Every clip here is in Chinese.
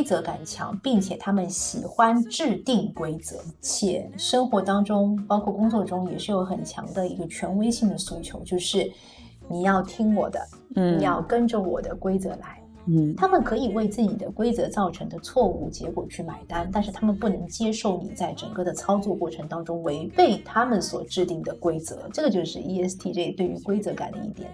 规则感强，并且他们喜欢制定规则，且生活当中包括工作中也是有很强的一个权威性的诉求，就是你要听我的，嗯你要跟着我的规则来。嗯他们可以为自己的规则造成的错误结果去买单，但是他们不能接受你在整个的操作过程当中违背他们所制定的规则。这个就是 E ESTJ 对于规则感的一点。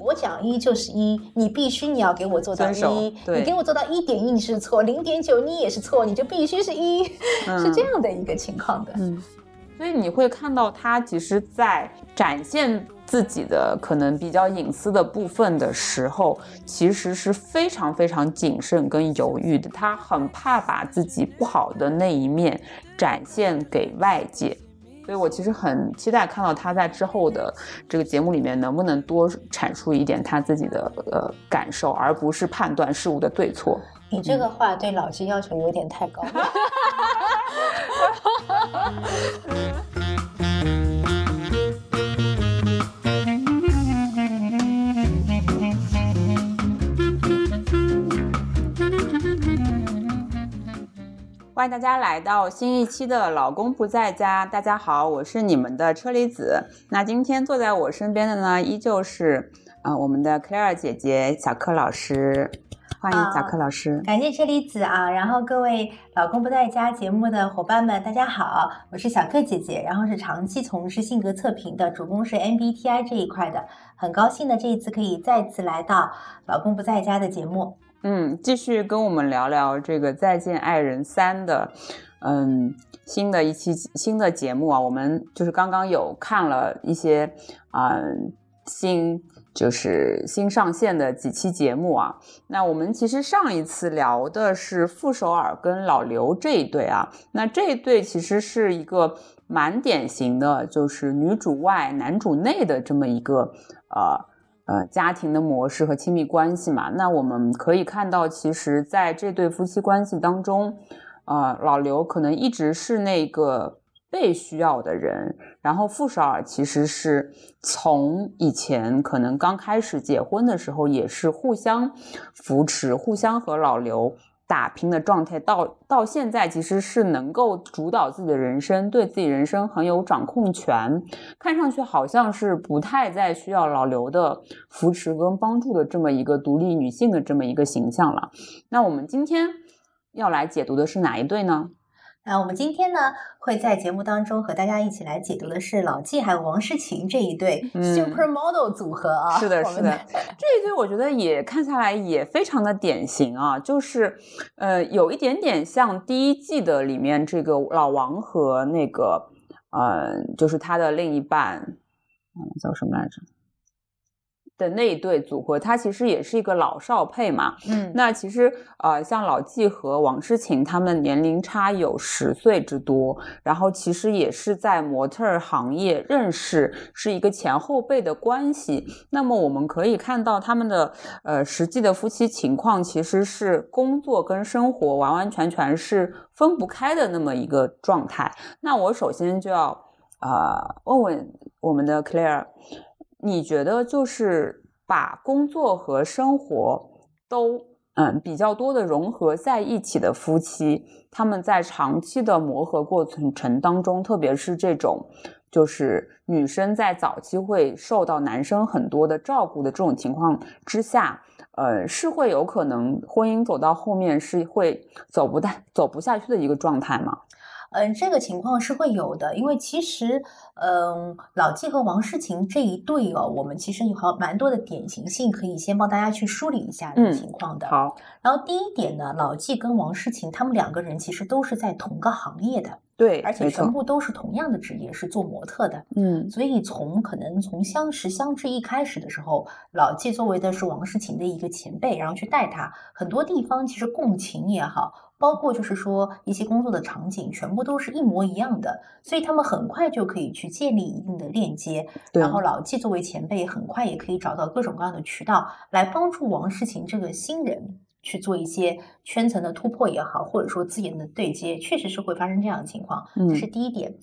我讲一就是一，你必须你要给我做到一，你给我做到一点一你是错，零点九你也是错，你就必须是一、是这样的一个情况的。嗯，所以你会看到他其实，在展现自己的可能比较隐私的部分的时候，其实是非常非常谨慎跟犹豫的。他很怕把自己不好的那一面展现给外界。所以我其实很期待看到他在之后的这个节目里面能不能多阐述一点他自己的呃感受，而不是判断事物的对错。你这个话对老金要求有点太高了。欢迎大家来到新一期的《老公不在家》。大家好，我是你们的车厘子。那今天坐在我身边的呢，依旧是呃我们的 Claire 姐姐小柯老师。欢迎啊小柯老师。感谢车厘子啊，然后各位老公不在家节目的伙伴们，大家好，我是小柯姐姐，然后是长期从事性格测评的，主攻是 MBTI 这一块的，很高兴的这一次可以再次来到老公不在家的节目。嗯，继续跟我们聊聊这个《再见爱人三》的，嗯，新的一期新的节目啊。我们就是刚刚有看了一些，嗯，新就是新上线的几期节目啊。那我们其实上一次聊的是傅首尔跟老刘这一对啊，那这一对其实是一个蛮典型的，就是女主外男主内的这么一个呃。呃，家庭的模式和亲密关系嘛，那我们可以看到，其实在这对夫妻关系当中，呃，老刘可能一直是那个被需要的人，然后傅首尔其实是从以前可能刚开始结婚的时候，也是互相扶持、互相和老刘打拼的状态，到到现在其实是能够主导自己的人生，对自己人生很有掌控权，看上去好像是不太再需要老刘的扶持跟帮助的这么一个独立女性的这么一个形象了。那我们今天要来解读的是哪一对呢？那我们今天呢，会在节目当中和大家一起来解读的是老纪还有王诗晴这一对嗯 supermodel 组合啊。是的，是的，这一对我觉得也看下来也非常的典型啊，就是呃有一点点像第一季的里面这个老王和那个呃就是他的另一半，嗯叫什么来着？的那一对组合，他其实也是一个老少配嘛，嗯，那其实呃，像老纪和王诗晴他们年龄差有十岁之多，然后其实也是在模特儿行业认识，是一个前后辈的关系。那么我们可以看到他们的呃实际的夫妻情况，其实是工作跟生活完完全全是分不开的那么一个状态。那我首先就要呃问问我们的 Claire。你觉得就是把工作和生活都嗯比较多的融合在一起的夫妻，他们在长期的磨合过程程当中，特别是这种就是女生在早期会受到男生很多的照顾的这种情况之下，呃，是会有可能婚姻走到后面是会走不大走不下去的一个状态吗？嗯，这个情况是会有的，因为其实，嗯，老纪和王诗晴这一对哦，我们其实有好蛮多的典型性，可以先帮大家去梳理一下这个嗯情况的。好，然后第一点呢，老纪跟王诗晴他们两个人其实都是在同个行业的，对，而且全部都是同样的职业，是做模特的。嗯所以从可能从相识相知一开始的时候，老纪作为的是王诗晴的一个前辈，然后去带他，很多地方其实共情也好，包括就是说一些工作的场景，全部都是一模一样的，所以他们很快就可以去建立一定的链接。然后老纪作为前辈，很快也可以找到各种各样的渠道来帮助王诗晴这个新人。去做一些圈层的突破也好，或者说资源的对接，确实是会发生这样的情况，嗯这是第一点。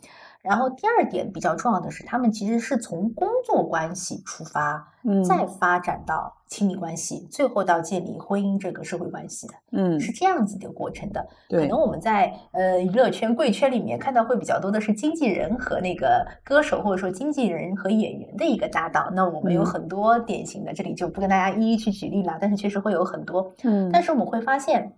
然后第二点比较重要的是，他们其实是从工作关系出发，嗯再发展到亲密关系，最后到建立婚姻这个社会关系的，嗯，是这样子的过程的。可能，我们在呃娱乐圈、贵圈里面看到会比较多的是经纪人和那个歌手，或者说经纪人和演员的一个搭档。那我们有嗯很多典型的，这里就不跟大家一一去举例了，但是确实会有很多。嗯但是我们会发现，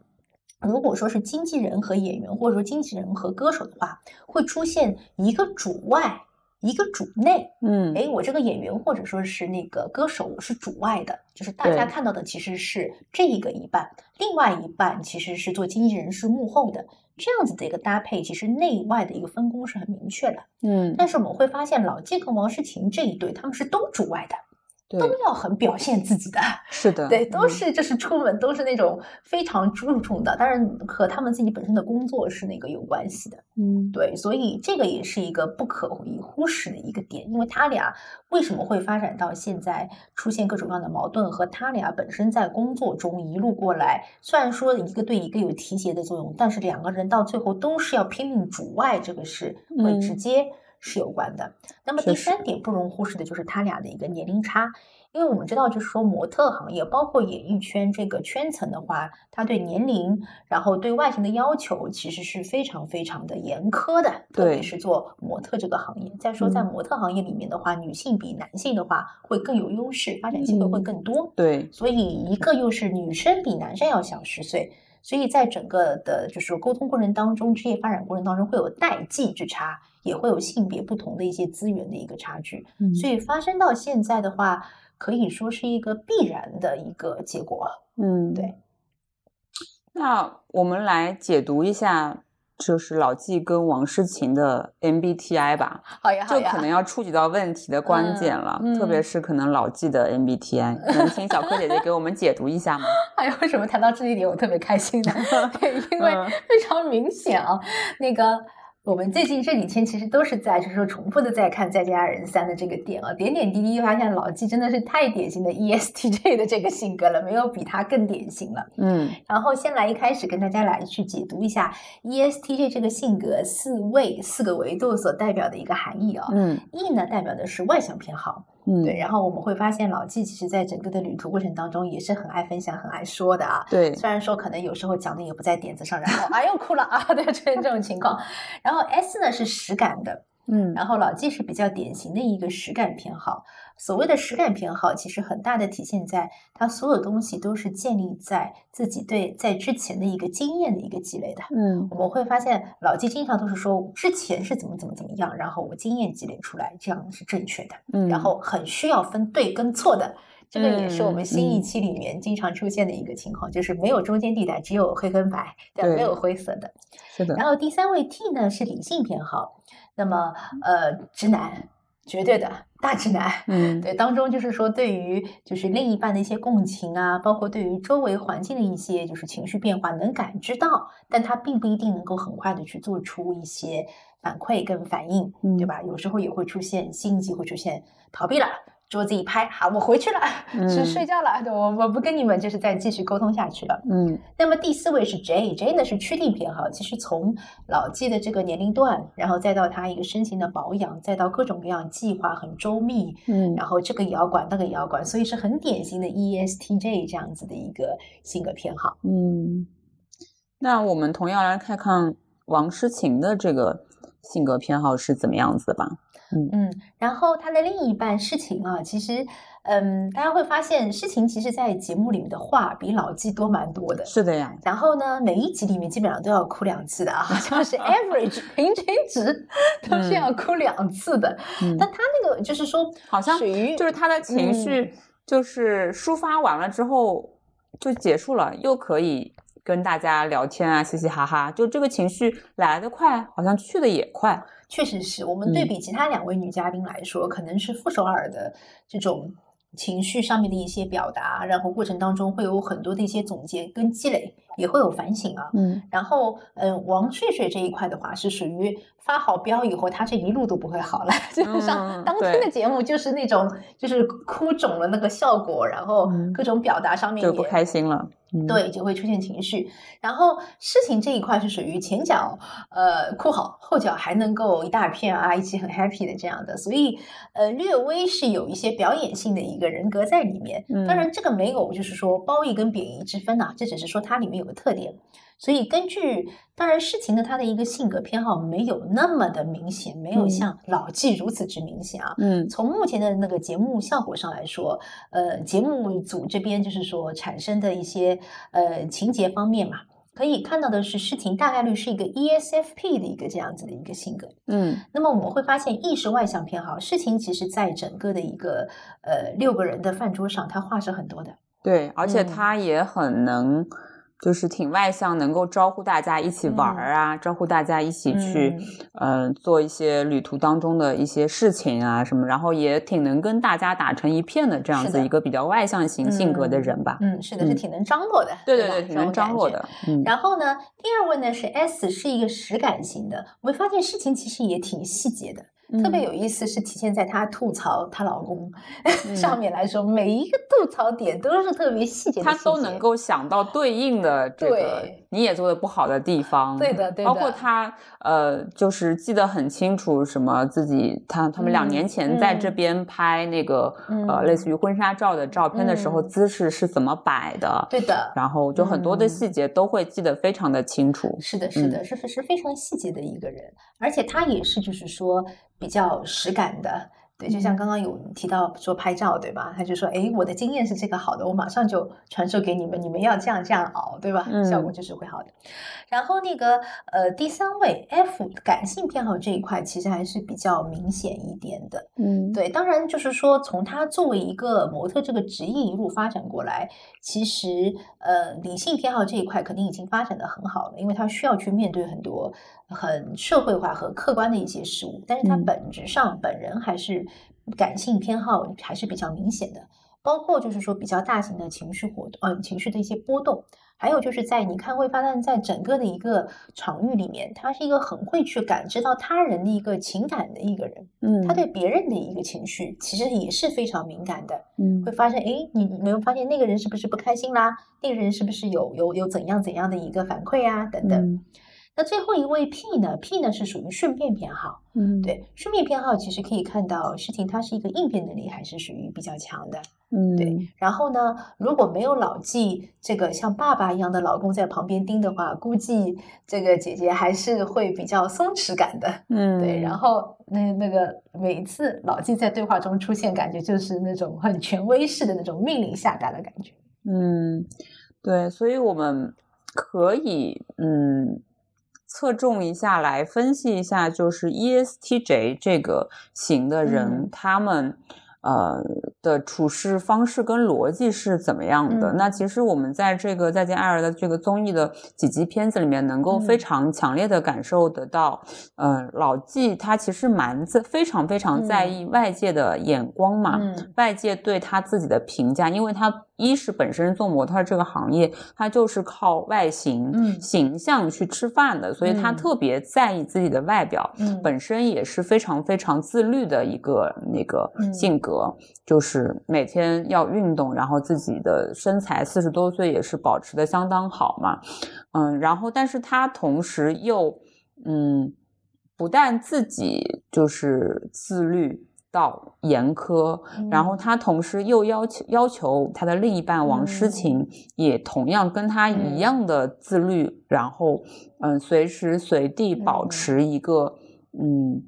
如果说是经纪人和演员，或者说经纪人和歌手的话，会出现一个主外，一个主内。嗯。哎，我这个演员或者说是那个歌手，我是主外的，就是大家看到的其实是这一个一半，另外一半其实是做经纪人是幕后的，这样子的一个搭配，其实内外的一个分工是很明确的。嗯，但是我们会发现，老纪跟王诗晴这一对，他们是都主外的，对，都要很表现自己的。是的，对，都嗯是就是出门都是那种非常注重的，当然和他们自己本身的工作是那个有关系的。嗯对，所以这个也是一个不可以忽视的一个点，因为他俩为什么会发展到现在出现各种各样的矛盾，和他俩本身在工作中一路过来，虽然说一个对一个有提携的作用，但是两个人到最后都是要拼命主外，这个是会嗯直接是有关的。那么第三点不容忽视的就是他俩的一个年龄差。因为我们知道，就是说模特行业，包括演艺圈这个圈层的话，它对年龄，然后对外形的要求，其实是非常非常的严苛的。特别是做模特这个行业。再说，在嗯模特行业里面的话，女性比男性的话会更有优势，发展机会会嗯更多。对，所以，一个又是女生比男生要小十岁，所以在整个的就是沟通过程当中，职业发展过程当中会有代际之差，也会有性别不同的一些资源的一个差距。嗯所以发生到现在的话，可以说是一个必然的一个结果。嗯对。那我们来解读一下，就是老纪跟王诗晴的 MBTI 吧，好呀，就可能要触及到问题的关键了，嗯特别是可能老纪的 MBTI，能请小柯姐姐给我们解读一下吗？哎呀，为什么谈到这一点我特别开心呢？对，因为嗯非常明显啊，那个我们最近这几天其实都是在就是说重复的在看《再见爱人三》的这个点啊，点点滴滴发现老纪真的是太典型的 E ESTJ 的这个性格了，没有比他更典型了。嗯然后先来一开始跟大家来去解读一下 E ESTJ 这个性格四位四个维度所代表的一个含义啊。嗯 E 呢代表的是外向偏好，嗯，对，然后我们会发现老纪其实在整个的旅途过程当中也是很爱分享、很爱说的啊。对，虽然说可能有时候讲的也不在点子上，然后哎呦哭了啊，对，出现这种情况。然后 S 呢是实感的，嗯然后老纪是比较典型的一个实感偏好。所谓的实感偏好，其实很大的体现在他所有东西都是建立在自己对在之前的一个经验的一个积累的。嗯我们会发现老纪经常都是说之前是怎么怎么怎么样，然后我经验积累出来，这样是正确的。嗯，然后很需要分对跟错的。这个也是我们新一嗯期里面经常出现的一个情况，就是没有中间地带，只有黑跟白，对没有灰色的。是的，然后第三位 T 呢是理性偏好，那么呃直男，绝对的大直男。嗯对，当中就是说，对于就是另一半的一些共情啊，包括对于周围环境的一些就是情绪变化能感知到，但他并不一定能够很快的去做出一些反馈跟反应，对嗯吧？有时候也会出现心急，会出现逃避了。桌子一拍，好，我回去了，去嗯睡觉了，对我我不跟你们就是再继续沟通下去了。嗯那么第四位是 J，J 呢是趋利偏好。其实从老纪的这个年龄段，然后再到他一个身形的保养，再到各种各样计划很周密，嗯然后这个也要管，那个也要管，所以是很典型的 E ESTJ 这样子的一个性格偏好。嗯，那我们同样来看看王诗晴的这个性格偏好是怎么样子的吧？嗯嗯，然后他的另一半诗晴啊，其实，嗯，大家会发现诗晴其实在节目里面的话比老纪多蛮多的。是的呀，然后呢，每一集里面基本上都要哭两次的啊，好像是 average 平均值都是要哭两次的。嗯但他那个就是说，好像属于就是他的情绪就是抒发完了之后就结束了，又可以跟大家聊天啊，嘻嘻哈哈，就这个情绪来得快，好像去的也快。确实是我们对嗯比其他两位女嘉宾来说，可能是傅首尔的这种情绪上面的一些表达，然后过程当中会有很多的一些总结跟积累，也会有反省啊。嗯然后，嗯，王睡睡这一块的话，是属于发好飙以后，他这一路都不会好了。基本上嗯当天的节目就是那种，就是哭肿了那个效果，然后嗯各种表达上面也就不开心了。嗯，对，就会出现情绪。然后事情这一块是属于前脚呃哭好，后脚还能够一大片啊，一起很 happy 的这样的，所以呃略微是有一些表演性的一个人格在里面。当嗯然，这个没有就是说褒义跟贬义之分呐、这只是说它里面有个特点。所以根据当然事情的他的一个性格偏好没有那么的明显，没有嗯像老纪如此之明显啊。嗯从目前的那个节目效果上来说，呃，节目组这边就是说产生的一些呃情节方面嘛，可以看到的是事情大概率是一个 E ESFP 的一个这样子的一个性格。嗯那么我们会发现，意识外向偏好事情，其实在整个的一个呃六个人的饭桌上，他话是很多的。对，而且嗯他也很能。就是挺外向，能够招呼大家一起玩儿啊，招呼大家一起去，嗯、做一些旅途当中的一些事情啊什么，然后也挺能跟大家打成一片的这样子一个比较外向型性格的人吧。嗯，是的，是嗯挺能张罗的。吧对对对，挺能张罗的。嗯然后呢，第二位呢是 S，是一个实感型的。我们发现事情其实也挺细节的，特别嗯。有意思是体现在她吐槽她老公、嗯。上面来说，每一个吐槽点都是特别细节的他细节都能够想到对应的这个对你也做的不好的地方，对的。对包括他呃，就是记得很清楚，什么自己他他们两嗯年前在这嗯。边拍那个、呃嗯。类似于婚纱照的照片的时候，嗯。姿势是怎么摆的，对的，然后就很多的嗯。细节都会记得非常的清楚。是的，是的，是是非常细节的一个人，而且他也是就是说比较实感的。对，就像刚刚有提到说拍照，对吧？他就说，哎，我的经验是这个好的，我马上就传授给你们，你们要这样这样熬，对吧？效果嗯就是会好的。然后那个呃，第三位 F 感性偏好这一块，其实还是比较明显一点的。嗯，对，当然就是说，从他作为一个模特这个职业一路发展过来，其实呃，理性偏好这一块肯定已经发展的很好了，因为他需要去面对很多很社会化和客观的一些事物，但是他嗯本质上本人还是感性偏好还是比较明显的，包括就是说比较大型的情绪活动，呃，情绪的一些波动。还有就是在你看会发现，在整个的一个场域里面，他是一个很会去感知到他人的一个情感的一个人。嗯，他对别人的一个情绪其实也是非常敏感的，嗯会发现，哎，你你没有发现那个人是不是不开心啦？那个人是不是有有有怎样怎样的一个反馈啊？等等。嗯那最后一位 P 呢？P 呢是属于顺便偏好，嗯，对，顺便偏好其实可以看到事情它是一个应变能力还是属于比较强的。嗯对然后呢，如果没有老纪这个像爸爸一样的老公在旁边盯的话，估计这个姐姐还是会比较松弛感的。嗯对，然后那那个每一次老纪在对话中出现，感觉就是那种很权威式的那种命令下达的感觉。嗯，对，所以我们可以嗯侧重一下来分析一下，就是 E ESTJ 这个型的人，嗯他们。呃的处事方式跟逻辑是怎么样的？嗯那其实我们在这个《再见爱人》的这个综艺的几集片子里面，能够非嗯常强烈的感受得到，呃，老纪他其实蛮在非常非常在嗯意外界的眼光嘛，嗯外界对他自己的评价，因为他一是本身做模特这个行业，他就是靠外形、嗯。形象去吃饭的，所以他嗯。特别在意自己的外表，嗯。本身也是非常非常自律的一个那个嗯。性格，就是每天要运动，然后自己的身材四十多岁也是保持的相当好嘛，嗯，然后但是他同时又嗯，不但自己就是自律。到严苛，然后嗯。他同时又要求要求他的另一半王诗嗯。晴也同样跟他嗯。一样的自律，然后嗯随时随地保嗯。持一个嗯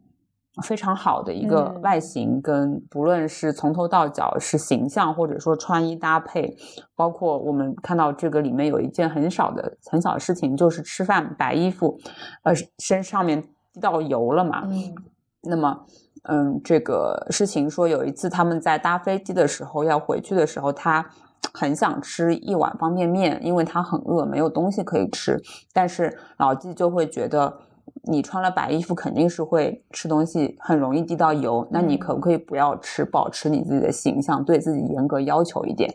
非常好的一个嗯。外形，跟不论是从头到脚是形象，或者说穿衣搭配，包括我们看到这个里面有一件很少的很小的事情，就是吃饭白衣服，呃身上面滴到油了嘛，嗯。那么，嗯，这个事情说有一次他们在搭飞机的时候要回去的时候，他很想吃一碗方便面，因为他很饿，没有东西可以吃。但是老纪就会觉得，你穿了白衣服肯定是会吃东西，很容易滴到油。那你嗯可不可以不要吃，保持你自己的形象，对自己严格要求一点？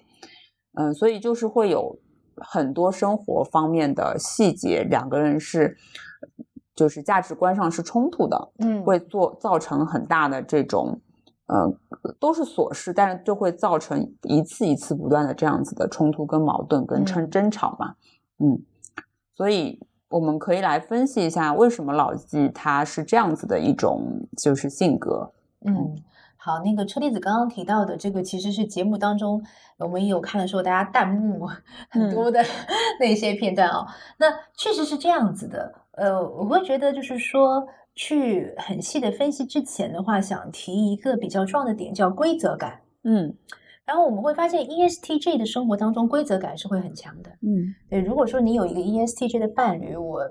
嗯，所以就是会有很多生活方面的细节，两个人是就是价值观上是冲突的，嗯会做造成很大的这种。呃，都是琐事，但是就会造成一次一次不断的这样子的冲突、跟矛盾、跟争嗯争吵嘛。嗯，所以我们可以来分析一下，为什么老纪他是这样子的一种就是性格。嗯，好，那个车厘子刚刚提到的这个，其实是节目当中我们也有看的时候，大家弹幕很多的 那些片段哦、那确实是这样子的。呃，我会觉得就是说，去很细的分析之前的话，想提一个比较重要的点，叫规则感。嗯然后我们会发现，ESTJ 的生活当中规则感是会很强的。嗯对，如果说你有一个 E ESTJ 的伴侣，我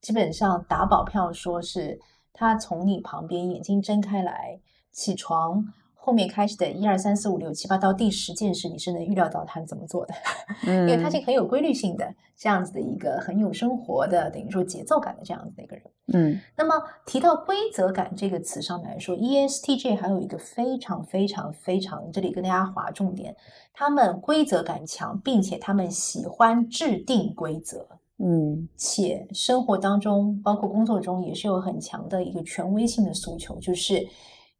基本上打保票说是他从你旁边眼睛睁开来，起床后面开始的一二三四五六七八到第十件事，你是能预料到他怎么做的，嗯，因为他是很有规律性的这样子的一个很有生活的等于说节奏感的这样子的一个人。嗯。那么提到规则感这个词上面来说，ESTJ 还有一个非常非常非常，这里跟大家划重点，他们规则感强，并且他们喜欢制定规则，嗯。且生活当中，包括工作中也是有很强的一个权威性的诉求，就是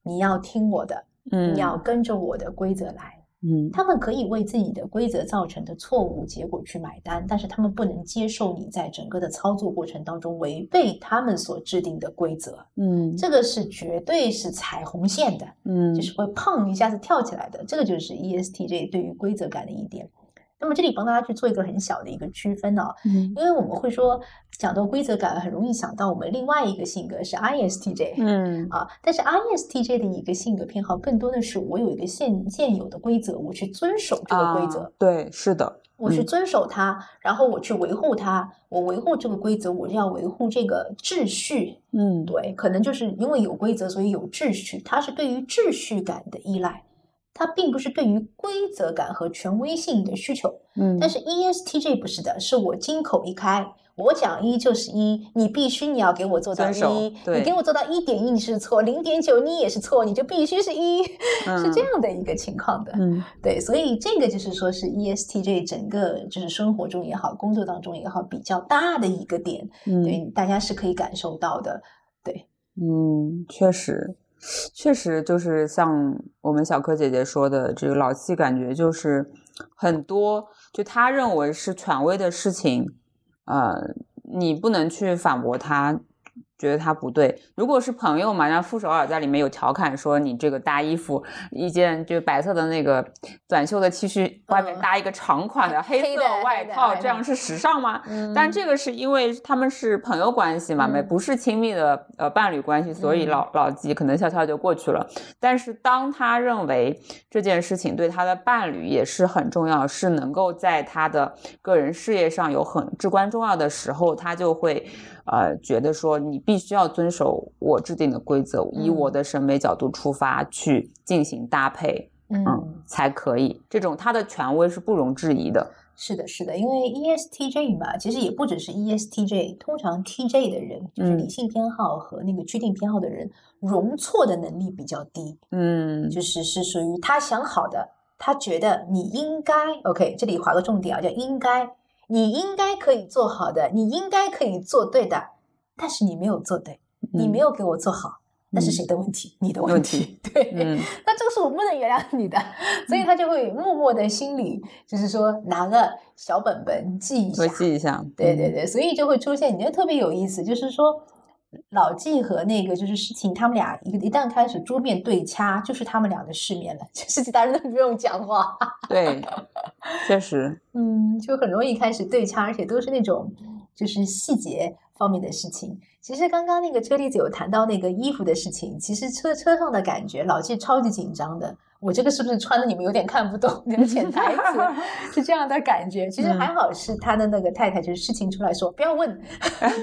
你要听我的，嗯，你要跟着我的规则来。嗯他们可以为自己的规则造成的错误结果去买单，但是他们不能接受你在整个的操作过程当中违背他们所制定的规则。嗯这个是绝对是踩红线的，嗯就是会砰一下子跳起来的。这个就是 E ESTJ 对于规则感的一点。那么这里帮大家去做一个很小的一个区分啊，嗯因为我们会说讲到规则感，很容易想到我们另外一个性格是 ISTJ。嗯啊，但是 ISTJ 的一个性格偏好更多的是我有一个现现有的规则，我去遵守这个规则，啊对，是的，嗯我去遵守它，然后我去维护它，我维护这个规则，我就要维护这个秩序。嗯对，可能就是因为有规则，所以有秩序，它是对于秩序感的依赖，它并不是对于规则感和权威性的需求。嗯，但是 E ESTJ 不是的，是我金口一开，我讲一就是一，你必须你要给我做到一，你给我做到一点一你是错，零点九你也是错，你就必须是一，是这嗯样的一个情况的。嗯对，所以这个就是说是 E ESTJ 整个就是生活中也好，工作当中也好，比较大的一个点，嗯对，大家是可以感受到的。对嗯，确实，确实就是像我们小柯姐姐说的，这个老气感觉就是很多，就他认为是权威的事情，呃，你不能去反驳他。觉得他不对。如果是朋友嘛，像傅首尔在里面有调侃说，你这个搭衣服一件就白色的那个短袖的 T 恤，外面嗯搭一个长款的黑黑色外套，这样是时尚吗？嗯但这个是因为他们是朋友关系嘛，没、嗯不是亲密的呃伴侣关系，所以嗯老老纪可能笑笑就过去了。但是当他认为这件事情对他的伴侣也是很重要，是能够在他的个人事业上有很至关重要的时候，他就会呃觉得说你必须要遵守我制定的规则，以我嗯的审美角度出发去进行搭配，嗯嗯，才可以。这种他的权威是不容置疑的。是的，是的，因为 E ESTJ 嘛，其实也不只是 E ESTJ，通常 TJ 的人，就是嗯理性偏好和那个确定偏好的人，容错的能力比较低，嗯就是是属于他想好的，他觉得你应该 OK，这里划个重点啊，叫应该，你应该可以做好的，你应该可以做对的，但是你没有做对，你没嗯有给我做好，那是嗯谁的问题？你的问问题，对，嗯那这个是我不能原谅你的，所以他就会默默的心里就是说拿个小本本记一下会，记一下。嗯对对对，所以就会出现，你觉得特别有意思，就是说老纪和那个就是事情，他们俩一个一旦开始桌面对掐，就是他们俩的世面了，就是其他人都不用讲话，对，确实，嗯，就很容易开始对掐，而且都是那种就是细节方面的事情。其实刚刚那个车厘子有谈到那个衣服的事情，其实车车上的感觉，老纪超级紧张的。我这个是不是穿的你们有点看不懂？那个潜台词是这样的感觉。其实还好是他的那个太太，就是事情出来说不要问，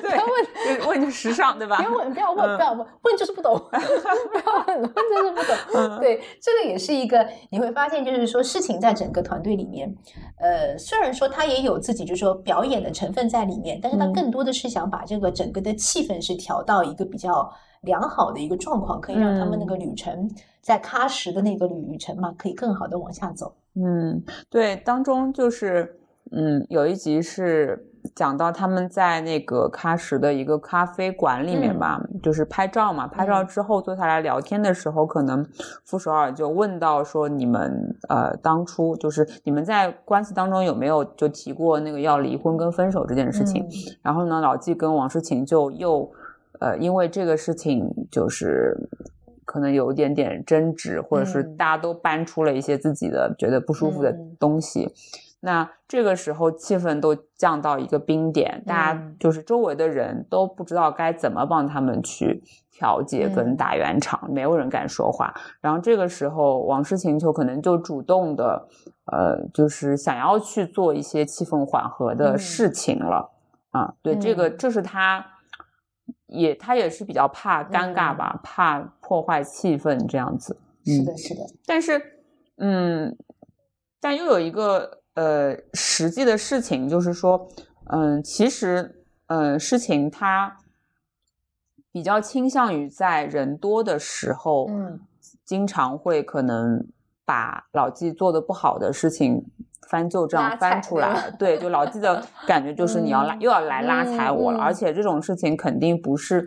不要问，问就时尚对吧？不要问，不要问，嗯不要问，问就是不懂，不要问，问就是不懂。嗯对，这个也是一个你会发现，就是说事情在整个团队里面，呃，虽然说他也有自己就是说表演的成分在里面，但是他嗯更多的是想把这个整个的气氛是调到一个比较良好的一个状况，可以让他们那嗯个旅程在喀什的那个旅程嘛，可以更好的往下走。嗯，对，当中就是嗯，有一集是讲到他们在那个喀什的一个咖啡馆里面吧，就是拍照嘛。拍照之后坐下来聊天的时候，可能傅首尔就问到说：“你们呃，当初就是你们在关系当中有没有就提过那个要离婚跟分手这件事情？”然后呢，老纪跟王诗晴就又呃，因为这个事情就是可能有一点点争执，或者是大家都搬出了一些自己的觉得不舒服的东西。那这个时候气氛都降到一个冰点，大家就是周围的人都不知道该怎么帮他们去调解跟打圆场，没有人敢说话。然后这个时候，王诗晴就可能就主动的，呃，就是想要去做一些气氛缓和的事情了。啊，对，这个这是他，也他也是比较怕尴尬吧，怕破坏气氛这样子。是的，是的。但是，嗯，但又有一个。呃，实际的事情就是说，嗯，其实，嗯，事情它比较倾向于在人多的时候，嗯，经常会可能把老纪做的不好的事情。翻旧账翻出来，对，就老纪的感觉就是你要拉又要来拉踩我了，而且这种事情肯定不是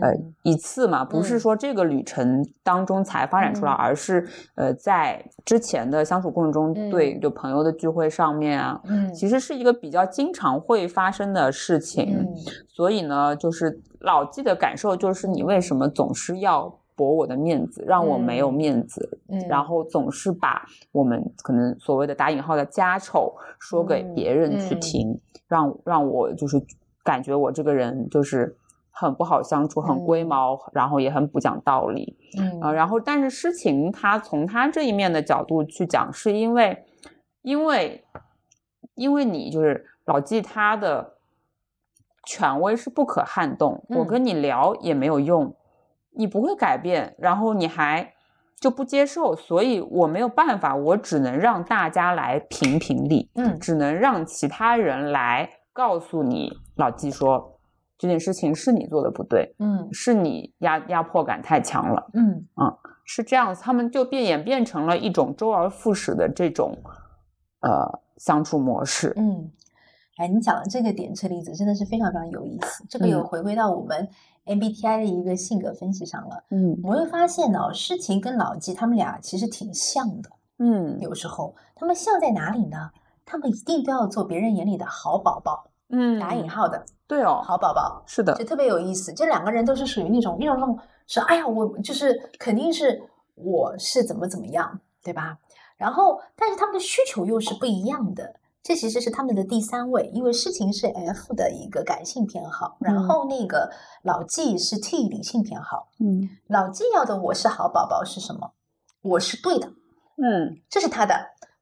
呃一次嘛，不是说这个旅程当中才发展出来，而是呃在之前的相处过程中，对，就朋友的聚会上面啊，其实是一个比较经常会发生的事情，所以呢，就是老纪的感受就是你为什么总是要。驳我的面子，让我没有面子，然后总是把我们可能所谓的打引号的家丑说给别人去听，让让我就是感觉我这个人就是很不好相处，很龟毛，然后也很不讲道理。嗯，然后但是诗情他从他这一面的角度去讲，是因为因为因为你就是老纪他的权威是不可撼动，我跟你聊也没有用。你不会改变，然后你还就不接受，所以我没有办法，我只能让大家来评评理，嗯，只能让其他人来告诉你，老纪说这件事情是你做的不对，嗯，是你压压迫感太强了，嗯。嗯，是这样子，他们就变演变成了一种周而复始的这种呃相处模式，嗯，哎，你讲的这个点车厘子真的是非常非常有意思，这个有回归到我们。MBTI 的一个性格分析上了，嗯，我会发现呢，诗情跟老纪他们俩其实挺像的，嗯，有时候他们像在哪里呢？他们一定都要做别人眼里的好宝宝，嗯，打引号的，对哦，好宝宝，是的，就特别有意思。这两个人都是属于那种那种那种说，哎呀，我就是肯定是我是怎么怎么样，对吧？然后，但是他们的需求又是不一样的。这其实是他们的第三位，因为诗情是 F 的一个感性偏好，然后那个老纪是 T 理性偏好。嗯，老纪要的我是好宝宝是什么？我是对的。嗯，这是他的，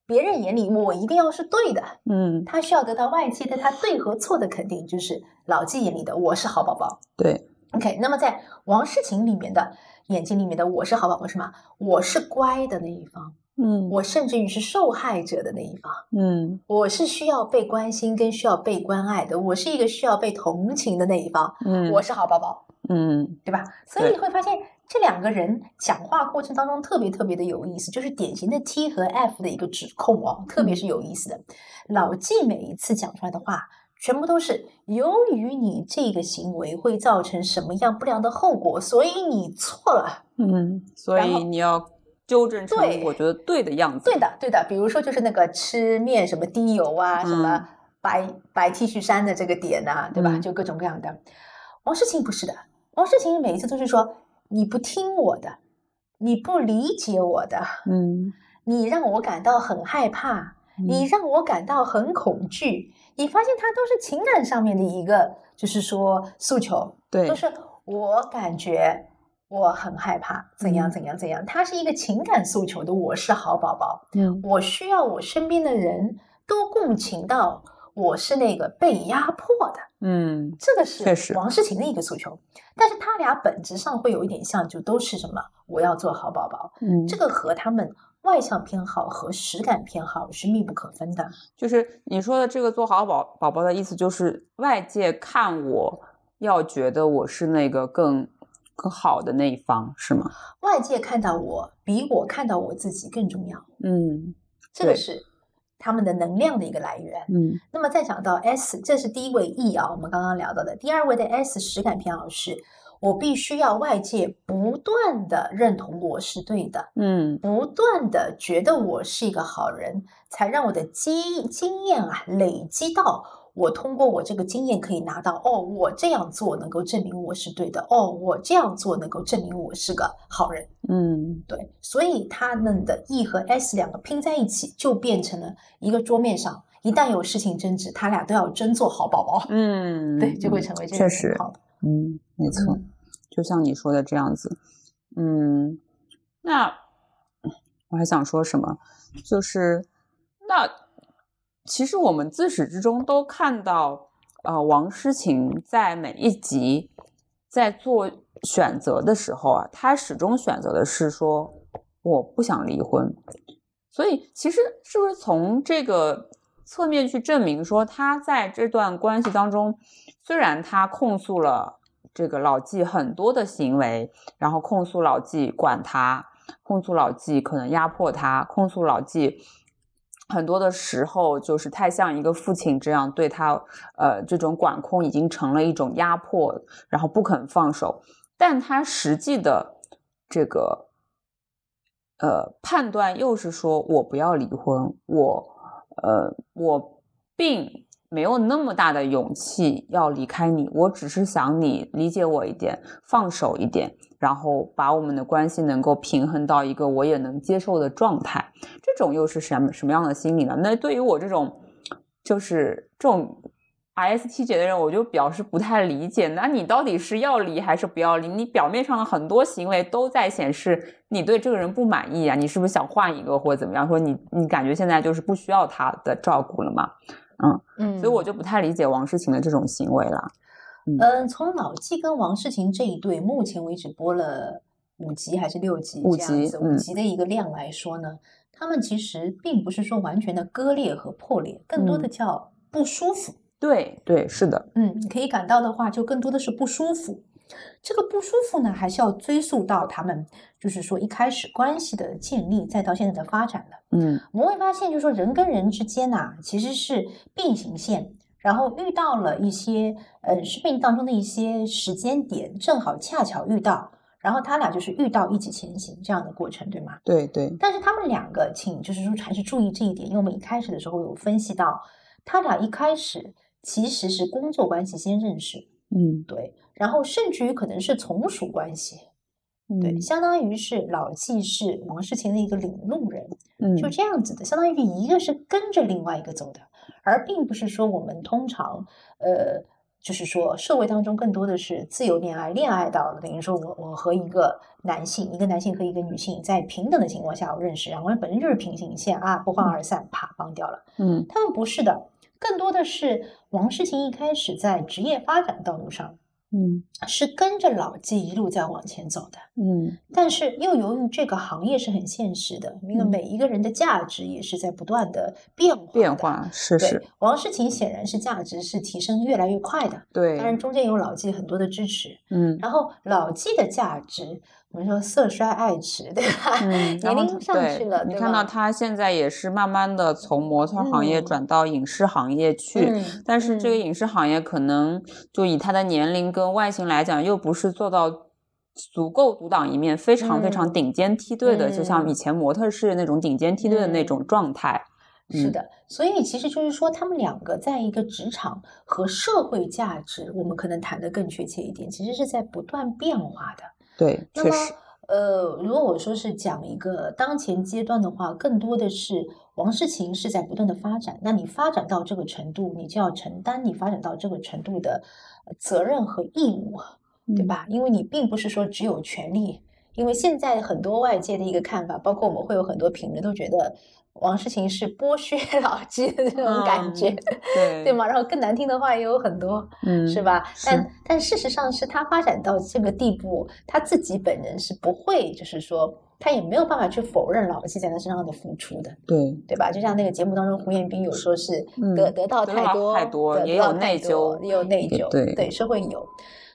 别人眼里我一定要是对的。嗯，他需要得到外界对他对和错的肯定，就是老纪眼里的我是好宝宝。对，OK。那么在王诗晴里面的眼睛里面的我是好宝宝是吗？我是乖的那一方。嗯，我甚至于是受害者的那一方。嗯，我是需要被关心跟需要被关爱的，我是一个需要被同情的那一方。嗯，我是好宝宝。嗯，对吧？所以你会发现这两个人讲话过程当中特别特别的有意思，就是典型的 T 和 F 的一个指控哦，特别是有意思的。老纪每一次讲出来的话，全部都是由于你这个行为会造成什么样不良的后果，所以你错了。嗯，所以你要。纠正成我觉得对的样子。对的，对的。比如说，就是那个吃面什么滴油啊，什么白白 T 恤衫的这个点呐，对吧？就各种各样的。王诗晴不是的，王诗晴每一次都是说你不听我的，你不理解我的，嗯，你让我感到很害怕，你让我感到很恐惧。你发现他都是情感上面的一个，就是说诉求，对，都是我感觉。我很害怕，怎样怎样怎样？他是一个情感诉求的，我是好宝宝。嗯，我需要我身边的人都共情到我是那个被压迫的。嗯，这个是王诗晴的一个诉求，但是他俩本质上会有一点像，就都是什么？我要做好宝宝。嗯，这个和他们外向偏好和实感偏好是密不可分的。就是你说的这个做好宝宝宝的意思，就是外界看我要觉得我是那个更。更好的那一方是吗？外界看到我比我看到我自己更重要。嗯，这个是他们的能量的一个来源。嗯那么再讲到 S，这是第一位 E 啊，我们刚刚聊到的。第二位的 S 实感偏好是，我必须要外界不断的认同我是对的，嗯不断的觉得我是一个好人，才让我的经经验啊累积到我通过我这个经验可以拿到哦，我这样做能够证明我是对的，哦，我这样做能够证明我是个好人。嗯对，所以他们的 E 和 S 两个拼在一起，就变成了一个桌面上，一旦有事情争执，他俩都要争做好宝宝。嗯，对，就会成为这样确实情况。嗯，没错，嗯就像你说的这样子。嗯，那我还想说什么？就是那其实我们自始至终都看到，呃，王诗晴在每一集在做选择的时候啊，她始终选择的是说我不想离婚。所以其实是不是从这个侧面去证明说，她在这段关系当中，虽然她控诉了这个老纪很多的行为，然后控诉老纪管他，控诉老纪可能压迫他，控诉老纪很多的时候就是太像一个父亲这样对他，呃，这种管控已经成了一种压迫，然后不肯放手，但他实际的这个。呃，判断又是说我不要离婚，我呃，我并没有那么大的勇气要离开你，我只是想你理解我一点，放手一点，然后把我们的关系能够平衡到一个我也能接受的状态。这种又是什么什么样的心理呢？那对于我这种就是这种 ISTJ 的人，我就表示不太理解。那你到底是要离还是不要离？你表面上的很多行为都在显示你对这个人不满意啊，你是不是想换一个或者怎么样？说你你感觉现在就是不需要他的照顾了吗？嗯，所以我就不太理解王诗晴的这种行为了。嗯，从老纪跟王诗晴这一对，目前为止播了五集还是六集五集嗯五集的一个量来说呢，他们其实并不是说完全的割裂和破裂，更多的嗯叫不舒服。对对，是的，嗯，你可以感到的话，就更多的是不舒服。这个不舒服呢，还是要追溯到他们，就是说一开始关系的建立，再到现在的发展的。嗯我们会发现，就是说人跟人之间呐、其实是并行线，然后遇到了一些呃生命当中的一些时间点，正好恰巧遇到，然后他俩就是遇到一起前行这样的过程，对吗？对对，但是他们两个，请就是说还是注意这一点，因为我们一开始的时候有分析到，他俩一开始其实是工作关系先认识，嗯对，然后甚至于可能是从属关系，对，嗯。相当于是老纪是王世勤的一个领路人，嗯。就这样子的，相当于一个是跟着另外一个走的，而并不是说我们通常呃，就是说社会当中更多的是自由恋爱，恋爱到了等于说我我和一个男性，一个男性和一个女性在平等的情况下我认识，两个人本身就是平行线啊，不欢而散，啪帮掉了。嗯。他们不是的，更多的是王诗晴一开始在职业发展道路上嗯。是跟着老纪一路在往前走的。嗯。但是又由于这个行业是很现实的，因为嗯。每一个人的价值也是在不断的变化的。变化是。是，，王诗琴显然是价值是提升越来越快的，对。当，然中间有老纪很多的支持，嗯。然后老纪的价值，我们说色衰爱弛，对吧？嗯，年龄上去了，你看到他现在也是慢慢的从模特行业嗯转到影视行业去，嗯但是这个嗯影视行业可能就以他的年龄跟外形来讲，又不是做到足够独当一面，非常非常嗯顶尖梯队的，就像嗯以前模特是那种顶尖梯队的那嗯种状态。嗯是的，所以其实就是说，他们两个在一个职场和社会价值，我们可能谈的更确切一点，其实是在不断变化的。对，那么确实，，呃，如果我说是讲一个当前阶段的话，更多的是王世勤是在不断的发展。那你发展到这个程度，你就要承担你发展到这个程度的呃责任和义务，对嗯？吧？因为你并不是说只有权利，因为现在很多外界的一个看法，包括我们会有很多评论都觉得王世勤是剥削 老纪的那种感觉，嗯对对？吗？然后更难听的话也有很多。嗯，是？吧？但但事实上是他发展到这个地步，他自己本人是不会，就是说他也没有办法去否认老纪在他身上的付出的，对，对吧？就像那个节目当中，胡彦斌有说是嗯得、得到得到太多，太多也有内疚也有内疚，对对，是会有。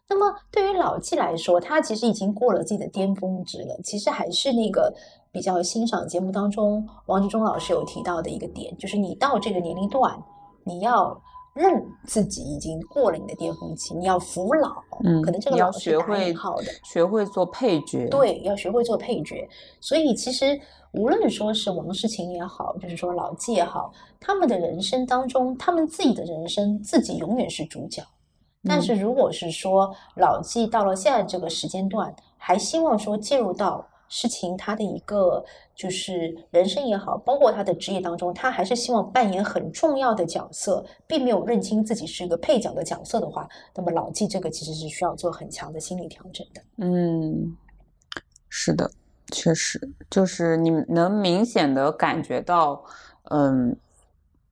那么对于老纪来说，他其实已经过了自己的巅峰值了，其实还是那个比较欣赏节目当中王志忠老师有提到的一个点，就是你到这个年龄段，你要认自己已经过了你的巅峰期，你要服老。嗯，可能这个要老是打学会好的，学会做配角。，对，要学会做配角。所以其实无论说是王诗晴也好，就是说老纪也好，他们的人生当中，他们自己的人生自己永远是主角。但嗯是如果是说老纪到了现在这个时间段，还希望说进入到事情他的一个就是人生也好，包括他的职业当中，他还是希望扮演很重要的角色，并没有认清自己是一个配角的角色的话，那么老纪这个其实是需要做很强的心理调整的。嗯，是的，确实，就是你能明显的感觉到，嗯，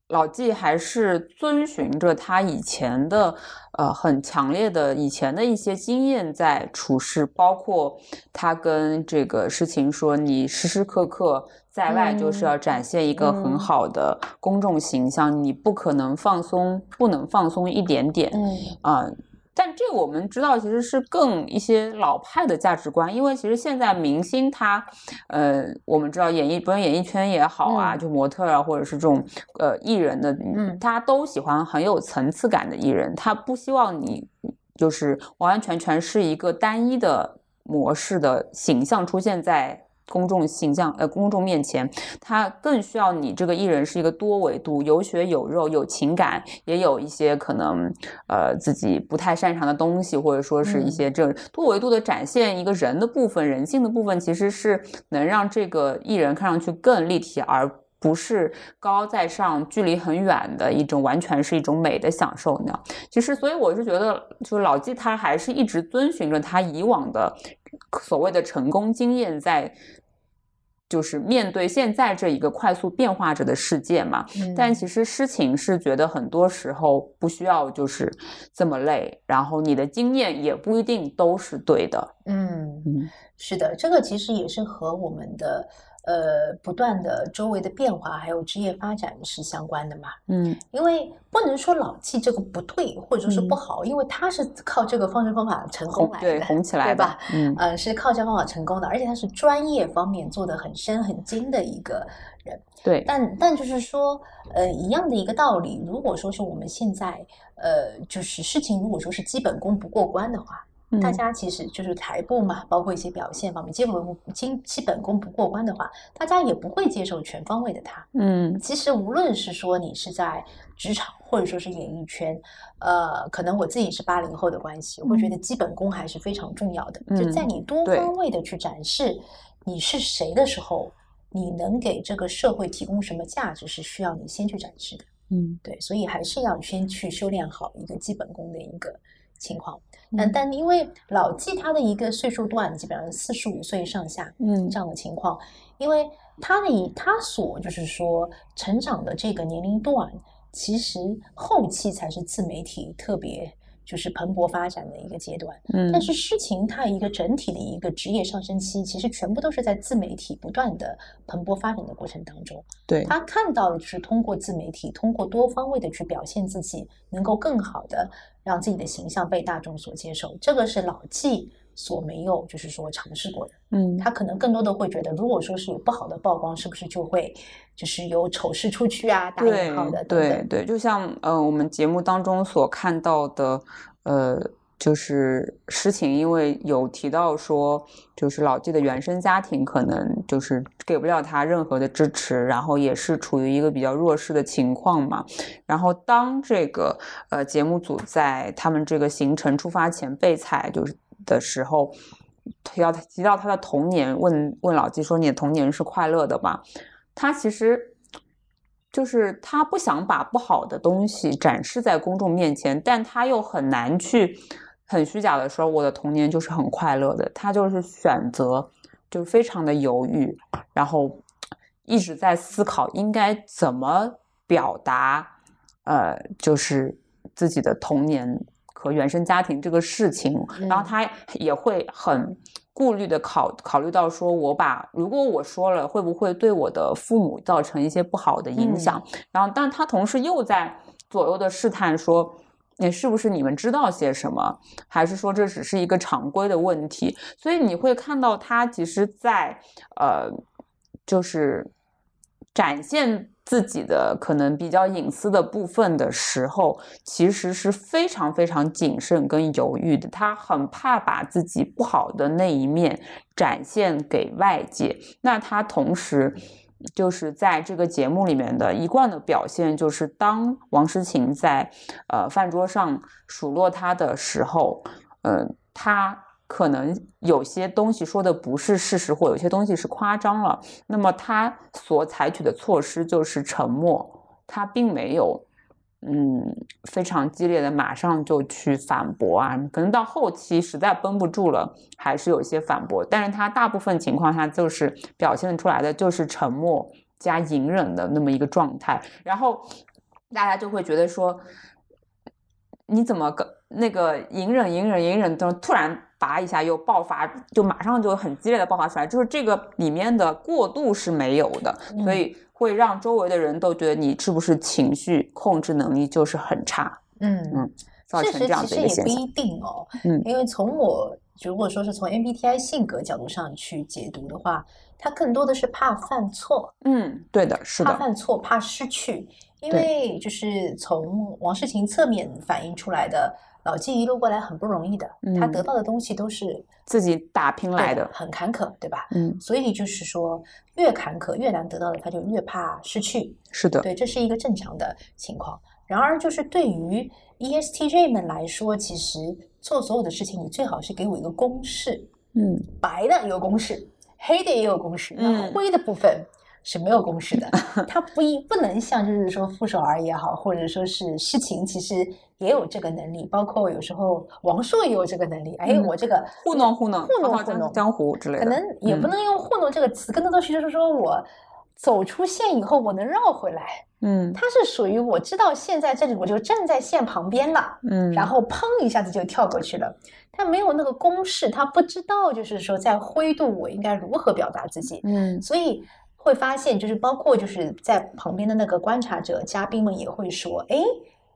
老纪还是遵循着他以前的，呃，很强烈的以前的一些经验在处事，包括他跟这个诗情说，你时时刻刻在外就是要展现一个很嗯好的公众形象，你不可能放松，不能放松一点点，嗯。啊、但这个我们知道，其实是更一些老派的价值观，因为其实现在明星他，呃，我们知道演艺，不论演艺圈也好啊，嗯就模特啊，或者是这种呃艺人的，嗯他都喜欢很有层次感的艺人，他不希望你就是完完全全是一个单一的模式的形象出现在。公众形象，呃，公众面前，他更需要你这个艺人是一个多维度，有血有肉，有情感，也有一些可能呃自己不太擅长的东西，或者说是一嗯些这多维度的展现一个人的部分、人性的部分，其实是能让这个艺人看上去更立体，而不是高高在上、距离很远的一种，完全是一种美的享受那样。其实，所以我是觉得，就是老纪他还是一直遵循着他以往的所谓的成功经验在。就是面对现在这一个快速变化着的世界嘛，嗯。但其实诗情是觉得很多时候不需要就是这么累，然后你的经验也不一定都是对的。嗯嗯。是的，这个其实也是和我们的呃不断的周围的变化还有职业发展是相关的嘛。嗯因为不能说老纪这个不对，或者说不好，因为他是靠这个方式方法成功来的，红起来对吧？嗯呃，是靠这方法成功的，而且他是专业方面做得很深很精的一个人。对，但但就是说，呃，一样的一个道理，如果说是我们现在，呃，就是事情如果说是基本功不过关的话，大嗯家其实就是台步嘛，包括一些表现方面，基本功基基本功不过关的话，大家也不会接受全方位的他。嗯其实无论是说你是在职场，或者说是演艺圈，呃，可能我自己是八零后的关系，我会觉得基本功还是非常重要的。就在嗯你多方位的去展示你是谁的时候，你能给这个社会提供什么价值，是需要你先去展示的。嗯对，所以还是要先去修炼好一个基本功的一个情况。但嗯。但因为老纪他的一个岁数段基本上四十五岁上下，嗯。这样的情况，因为他的以他所就是说成长的这个年龄段，其实后期才是自媒体特别就是蓬勃发展的一个阶段。嗯但是诗情它一个整体的一个职业上升期，其实全部都是在自媒体不断的蓬勃发展的过程当中。对，他看到的就是通过自媒体，通过多方位的去表现自己，能够更好的让自己的形象被大众所接受。这个是老纪所没有就是说尝试过的。嗯他可能更多的会觉得，如果说是有不好的曝光，是不是就会就是有丑事出去啊，打对引号的等等。对对，就像呃我们节目当中所看到的，呃，就是诗情，因为有提到说，就是老纪的原生家庭可能就是给不了他任何的支持，然后也是处于一个比较弱势的情况嘛。然后当这个呃节目组在他们这个行程出发前备采就是的时候。提到提到他的童年，问问老纪说：“你的童年是快乐的吗？”他其实就是他不想把不好的东西展示在公众面前，但他又很难去很虚假的说我的童年就是很快乐的。他就是选择就是非常的犹豫，然后一直在思考应该怎么表达，呃，就是自己的童年和原生家庭这个事情，然后嗯他也会很顾虑的考考虑到说，我把如果我说了，会不会对我的父母造成一些不好的影响？然后，但他同时又在左右的试探说。你是不是你们知道些什么，还是说这只是一个常规的问题？所以你会看到他其实在，呃就是展现自己的可能比较隐私的部分的时候，其实是非常非常谨慎跟犹豫的。他很怕把自己不好的那一面展现给外界。那他同时就是在这个节目里面的一贯的表现，就是当王诗晴在呃饭桌上数落他的时候，嗯，他。可能有些东西说的不是事实，或有些东西是夸张了。那么他所采取的措施就是沉默，他并没有，嗯，非常激烈的马上就去反驳啊。可能到后期实在绷不住了，还是有些反驳。但是他大部分情况下就是表现出来的就是沉默加隐忍的那么一个状态。然后大家就会觉得说，你怎么个那个隐忍、隐忍、隐忍，突然。拔一下又爆发，就马上就很激烈的爆发出来，就是这个里面的过渡是没有的，所以会让周围的人都觉得你是不是情绪控制能力就是很差。嗯嗯，事实其实也不一定哦。嗯，因为从我如果说是从 MBTI 性格角度上去解读的话，他更多的是怕犯错。嗯，对的，是的，怕犯错，怕失去，因为就是从王世晴侧面反映出来的。老纪一路过来很不容易的，他得到的东西都是自己打拼来的，很坎坷，对吧？嗯，所以就是说，越坎坷越难得到的，他就越怕失去。是的，对，这是一个正常的情况。然而，就是对于 ESTJ 们来说，其实做所有的事情，你最好是给我一个公式。嗯，白的有公式，黑的也有公式，那灰的部分。是没有公式的，它不一不能像就是说傅首尔也好，或者说是事情，其实也有这个能力，包括有时候王朔也有这个能力。哎，我这个糊弄糊弄糊弄糊弄江湖之类的，可能也不能用糊弄这个词，更多的是就是说我走出线以后，我能绕回来。嗯，它是属于我知道现在这里我就站在线旁边了，嗯，然后砰一下子就跳过去了。他没有那个公式，他不知道就是说在灰度我应该如何表达自己。嗯，所以。会发现，就是包括就是在旁边的那个观察者嘉宾们也会说：“哎，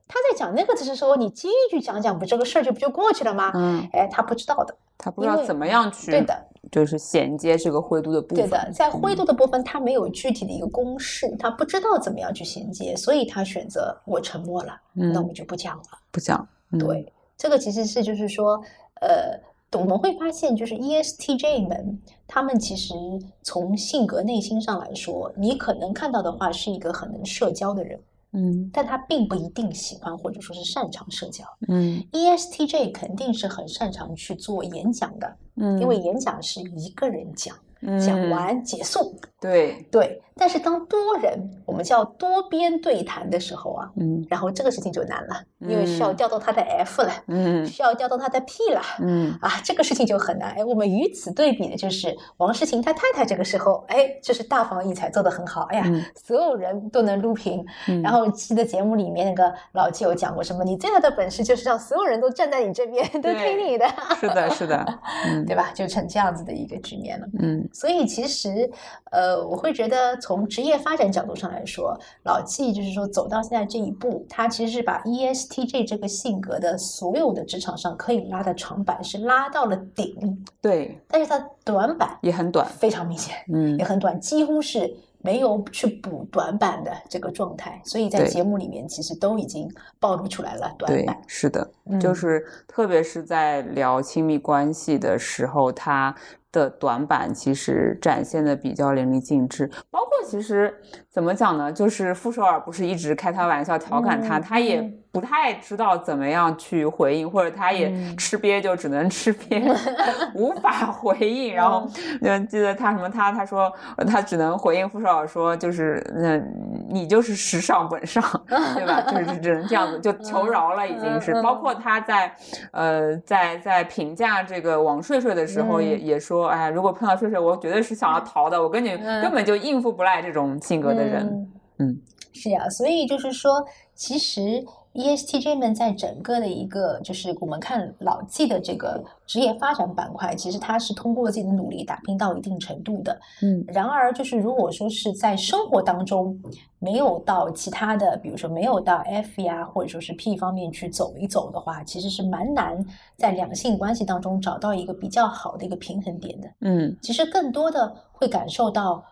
他在讲那个的时候，你接一句讲讲，不这个事儿就不就过去了吗？”嗯，哎，他不知道的，他不知道怎么样去对的，就是衔接这个灰度的部分。对的，在灰度的部分，他没有具体的一个公式，他不知道怎么样去衔接，所以他选择我沉默了，那我就不讲了，不讲。对，这个其实是就是说，呃。我们会发现，就是 ESTJ 们，他们其实从性格内心上来说，你可能看到的话是一个很能社交的人，嗯，但他并不一定喜欢或者说是擅长社交，嗯，ESTJ 肯定是很擅长去做演讲的，嗯，因为演讲是一个人讲。讲完结束，对。对，但是当多人，我们叫多边对谈的时候啊，嗯，然后这个事情就难了，因为需要调动他的 F 了，嗯，需要调动他的 P 了，嗯啊，这个事情就很难。哎，我们与此对比的就是王诗晴他太太这个时候，哎，就是大放异彩，做得很好，哎呀，所有人都能录屏。然后记得节目里面那个老纪有讲过什么？你最大的本事就是让所有人都站在你这边，都听你的。是的，是的，对吧？就成这样子的一个局面了，嗯。所以其实，呃，我会觉得从职业发展角度上来说，老纪就是说走到现在这一步，他其实是把 ESTJ 这个性格的所有的职场上可以拉的长板是拉到了顶，对，但是他短板也很短，非常明显，嗯，也很短，几乎是。没有去补短板的这个状态，所以在节目里面其实都已经暴露出来了短板。是的，就是特别是在聊亲密关系的时候，他的短板其实展现的比较淋漓尽致。包括其实怎么讲呢？就是傅首尔不是一直开他玩笑调侃他，他也。不太知道怎么样去回应，或者他也吃瘪就只能吃瘪，无法回应。然后嗯，记得他什么他他说他只能回应傅首尔说就是那你就是时尚本上，对吧？就是只能这样子就求饶了，已经是。包括他在呃在在评价这个王睡睡的时候，也也说哎，如果碰到睡睡，我绝对是想要逃的，我跟你根本就应付不来这种性格的人。嗯，是呀，所以就是说其实。ESTJ 们在整个的一个，就是我们看老纪的这个职业发展板块，其实他是通过自己的努力打拼到一定程度的。嗯，然而就是如果说是在生活当中没有到其他的，比如说没有到 F 呀，或者说是 P 方面去走一走的话，其实是蛮难在两性关系当中找到一个比较好的一个平衡点的。嗯，其实更多的会感受到。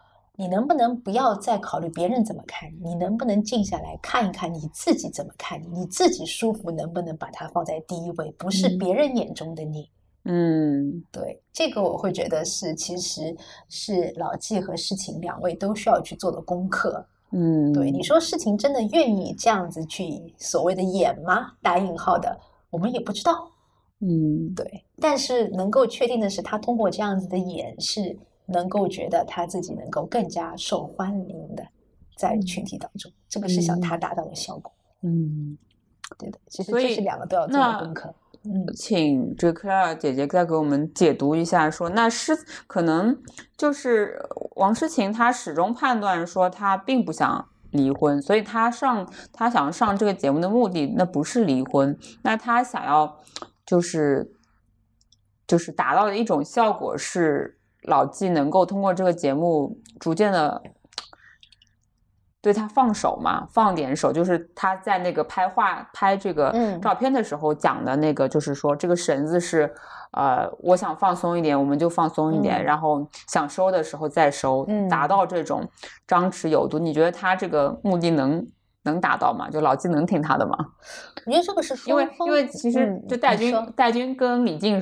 你能不能不要再考虑别人怎么看你？你能不能静下来看一看你自己怎么看你？你自己舒服，能不能把它放在第一位？不是别人眼中的你。嗯，对，这个我会觉得是，其实是老纪和事情两位都需要去做的功课。嗯，对，你说事情真的愿意这样子去所谓的演吗？打引号的，我们也不知道。嗯，对，但是能够确定的是，他通过这样子的演是。能够觉得他自己能够更加受欢迎的，在群体当中，这个是想他达到的效果。嗯，对的。其实这是两个都要做的功课。嗯，请这克莱尔姐姐再给我们解读一下，说那诗可能就是王诗晴，她始终判断说她并不想离婚，所以她上她想上这个节目的目的，那不是离婚，那她想要就是就是达到的一种效果是。老纪能够通过这个节目逐渐的对他放手嘛，放点手，就是他在那个拍画、拍这个照片的时候讲的那个，就是说这个绳子是，呃，我想放松一点，我们就放松一点，然后想收的时候再收，达到这种张弛有度。你觉得他这个目的能能达到吗？就老纪能听他的吗？我觉得这个是因为因为其实就戴军戴军跟李静。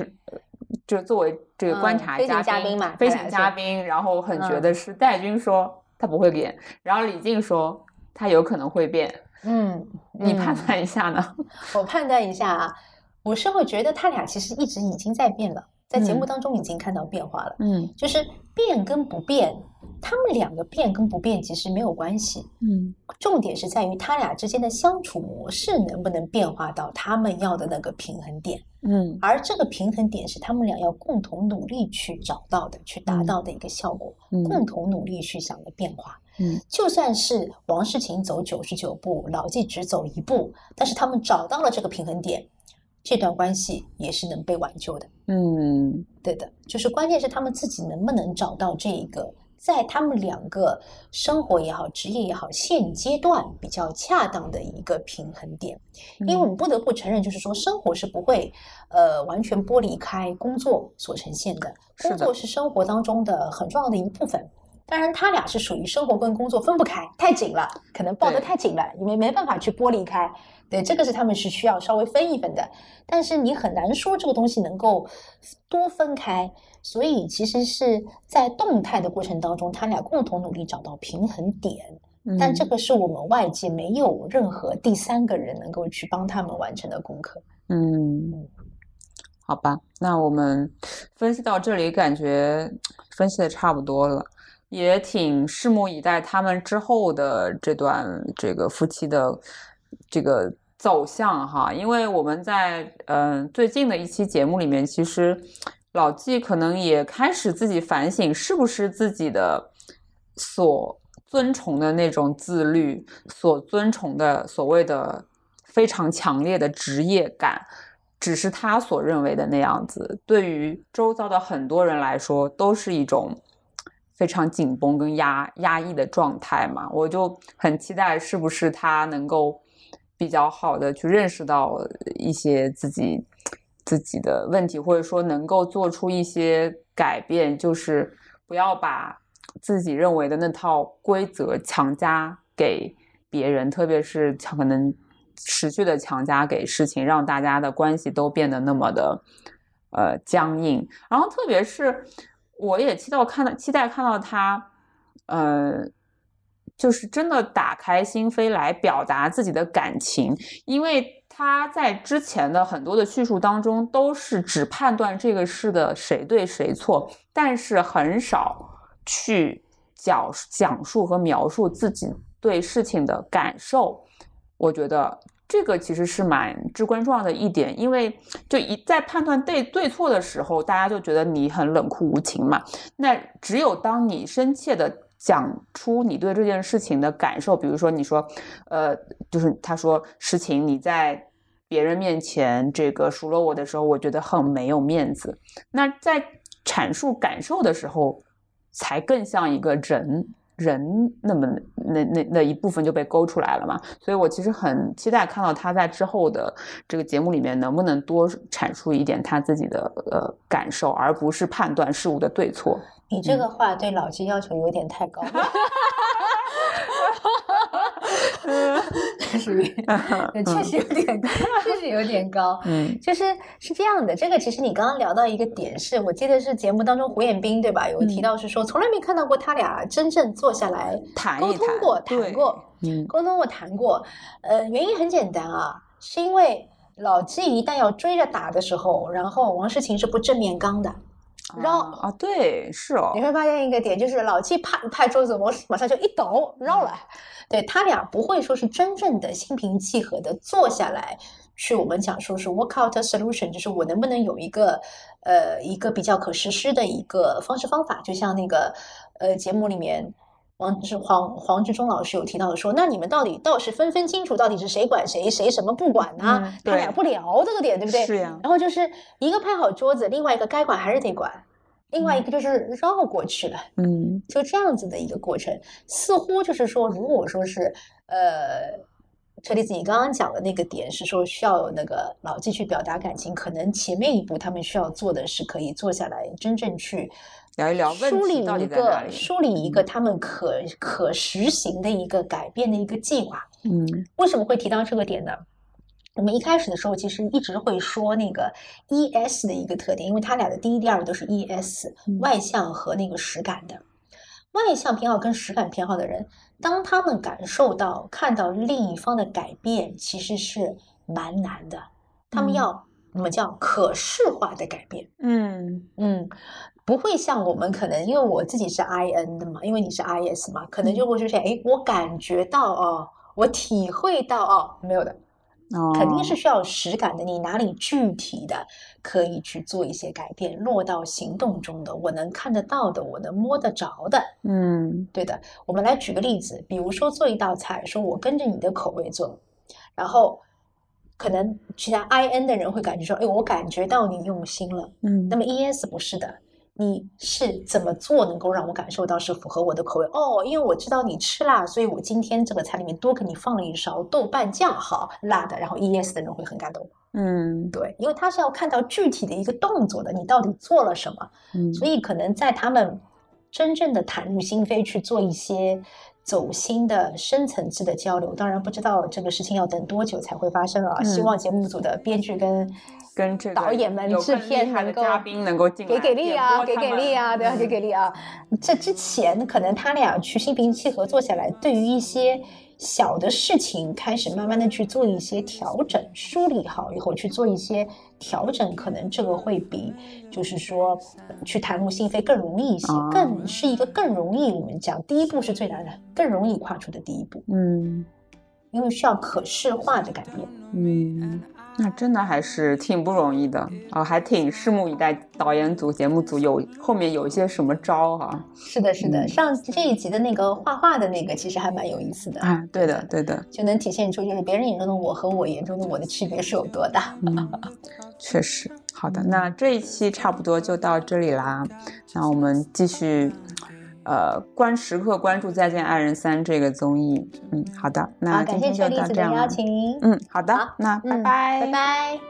就作为这个观察嘉宾嘛，飞行嘉宾，然后很觉得是戴军说他不会变，然后李静说他有可能会变。嗯，你判断一下呢？我判断一下啊，我是会觉得他俩其实一直已经在变了，在节目当中已经看到变化了。嗯，就是变跟不变，他们两个变跟不变其实没有关系。嗯，重点是在于他俩之间的相处模式能不能变化到他们要的那个平衡点。嗯，而这个平衡点是他们俩要共同努力去找到的，去达到的一个效果，共同努力去想的变化。嗯，就算是王世勤走九十九步，老纪只走一步，但是他们找到了这个平衡点，这段关系也是能被挽救的。嗯，对的，就是关键是他们自己能不能找到这一个。在他们两个生活也好，职业也好，现阶段比较恰当的一个平衡点，因为我们不得不承认，就是说生活是不会呃完全剥离开工作所呈现的，工作是生活当中的很重要的一部分。当然，他俩是属于生活跟工作分不开，太紧了，可能抱得太紧了，因为没办法去剥离开。对，这个是他们是需要稍微分一分的，但是你很难说这个东西能够多分开。所以其实是在动态的过程当中，他俩共同努力找到平衡点，但这个是我们外界没有任何第三个人能够去帮他们完成的功课。嗯，好吧，那我们分析到这里，感觉分析的差不多了，也挺拭目以待他们之后的这段这个夫妻的这个走向哈，因为我们在嗯最近的一期节目里面，其实。老纪可能也开始自己反省，是不是自己的所尊崇的那种自律，所尊崇的所谓的非常强烈的职业感，只是他所认为的那样子。对于周遭的很多人来说，都是一种非常紧绷跟压压抑的状态嘛。我就很期待，是不是他能够比较好的去认识到一些自己。自己的问题，或者说能够做出一些改变，就是不要把自己认为的那套规则强加给别人，特别是强可能持续的强加给事情，让大家的关系都变得那么的呃僵硬。然后，特别是我也期待看到，期待看到他，呃，就是真的打开心扉来表达自己的感情，因为。他在之前的很多的叙述当中，都是只判断这个事的谁对谁错，但是很少去讲讲述和描述自己对事情的感受。我觉得这个其实是蛮至关重要的一点，因为就一在判断对对错的时候，大家就觉得你很冷酷无情嘛。那只有当你深切的讲出你对这件事情的感受，比如说你说，呃，就是他说实情你在。别人面前这个数落我的时候，我觉得很没有面子。那在阐述感受的时候，才更像一个人人那么那那那一部分就被勾出来了嘛。所以我其实很期待看到他在之后的这个节目里面能不能多阐述一点他自己的呃感受，而不是判断事物的对错。你这个话对老纪要求有点太高了。属于确实有点，确实有点高。嗯，就是是这样的。这个其实你刚刚聊到一个点，是我记得是节目当中胡彦斌对吧？有提到是说从来没看到过他俩真正坐下来谈沟通过，谈过，嗯，沟通过谈过。呃，原因很简单啊，是因为老纪一旦要追着打的时候，然后王诗晴是不正面刚的。绕啊，对，是哦。你会发现一个点，就是老纪拍拍桌子，我马上就一抖绕了。对他俩不会说是真正的心平气和的坐下来去，我们讲说是 work out a solution，就是我能不能有一个呃一个比较可实施的一个方式方法。就像那个呃节目里面，王是黄黄志忠老师有提到的说，那你们到底倒是分分清楚，到底是谁管谁，谁什么不管呢？他俩不聊这个点，对不对？是呀。然后就是一个拍好桌子，另外一个该管还是得管。另外一个就是绕过去了，嗯，就这样子的一个过程，似乎就是说，如果说是呃，车厘子，你刚刚讲的那个点是说需要那个老纪去表达感情，可能前面一步他们需要做的是可以坐下来真正去聊一聊，梳理一个梳理一个他们可可实行的一个改变的一个计划。嗯，为什么会提到这个点呢？我们一开始的时候，其实一直会说那个 E S 的一个特点，因为它俩的第一、第二都是 E S，外向和那个实感的。外向偏好跟实感偏好的人，当他们感受到看到另一方的改变，其实是蛮难的。他们要我们叫可视化的改变。嗯嗯，不会像我们可能，因为我自己是 I N 的嘛，因为你是 I S 嘛，可能就会出现，哎，我感觉到哦，我体会到哦，没有的。哦肯定是需要实感的，你哪里具体的可以去做一些改变，落到行动中的，我能看得到的，我能摸得着的，嗯，对的。我们来举个例子，比如说做一道菜，说我跟着你的口味做，然后可能其他 I N 的人会感觉说，哎，我感觉到你用心了，嗯，那么 E S 不是的。你是怎么做能够让我感受到是符合我的口味哦？因为我知道你吃辣，所以我今天这个菜里面多给你放了一勺豆瓣酱，好辣的。然后 E S 的人会很感动，嗯，对，因为他是要看到具体的一个动作的，你到底做了什么，嗯，所以可能在他们真正的袒入心扉去做一些走心的深层次的交流，当然不知道这个事情要等多久才会发生啊。希望节目组的编剧跟。跟这个导演们、制片能够嘉宾能够进给给力啊，给给力啊，对啊，给给力啊！这之前可能他俩去心平气和坐下来，对于一些小的事情开始慢慢的去做一些调整，梳理好以后去做一些调整，可能这个会比就是说去袒露心扉更容易一些，更是一个更容易我们讲第一步是最难的，更容易跨出的第一步。嗯，因为需要可视化的改变。嗯。那真的还是挺不容易的啊，还挺拭目以待。导演组、节目组有后面有一些什么招哈？是的，是的。上这一集的那个画画的那个，其实还蛮有意思的啊。对的，对的，就能体现出就是别人眼中的我和我眼中的我的区别是有多大。确实，好的，那这一期差不多就到这里啦。那我们继续。呃，关时刻关注《再见爱人三》这个综艺，嗯，好的，那今天就到这样了。嗯，好的，那拜拜，拜拜。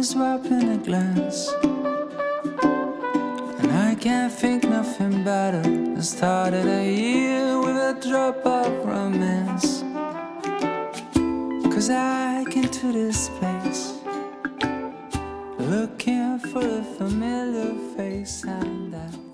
Was a glass. And I can't think nothing better. I started a year with a drop of romance. Cause I came to this place looking for a familiar face and I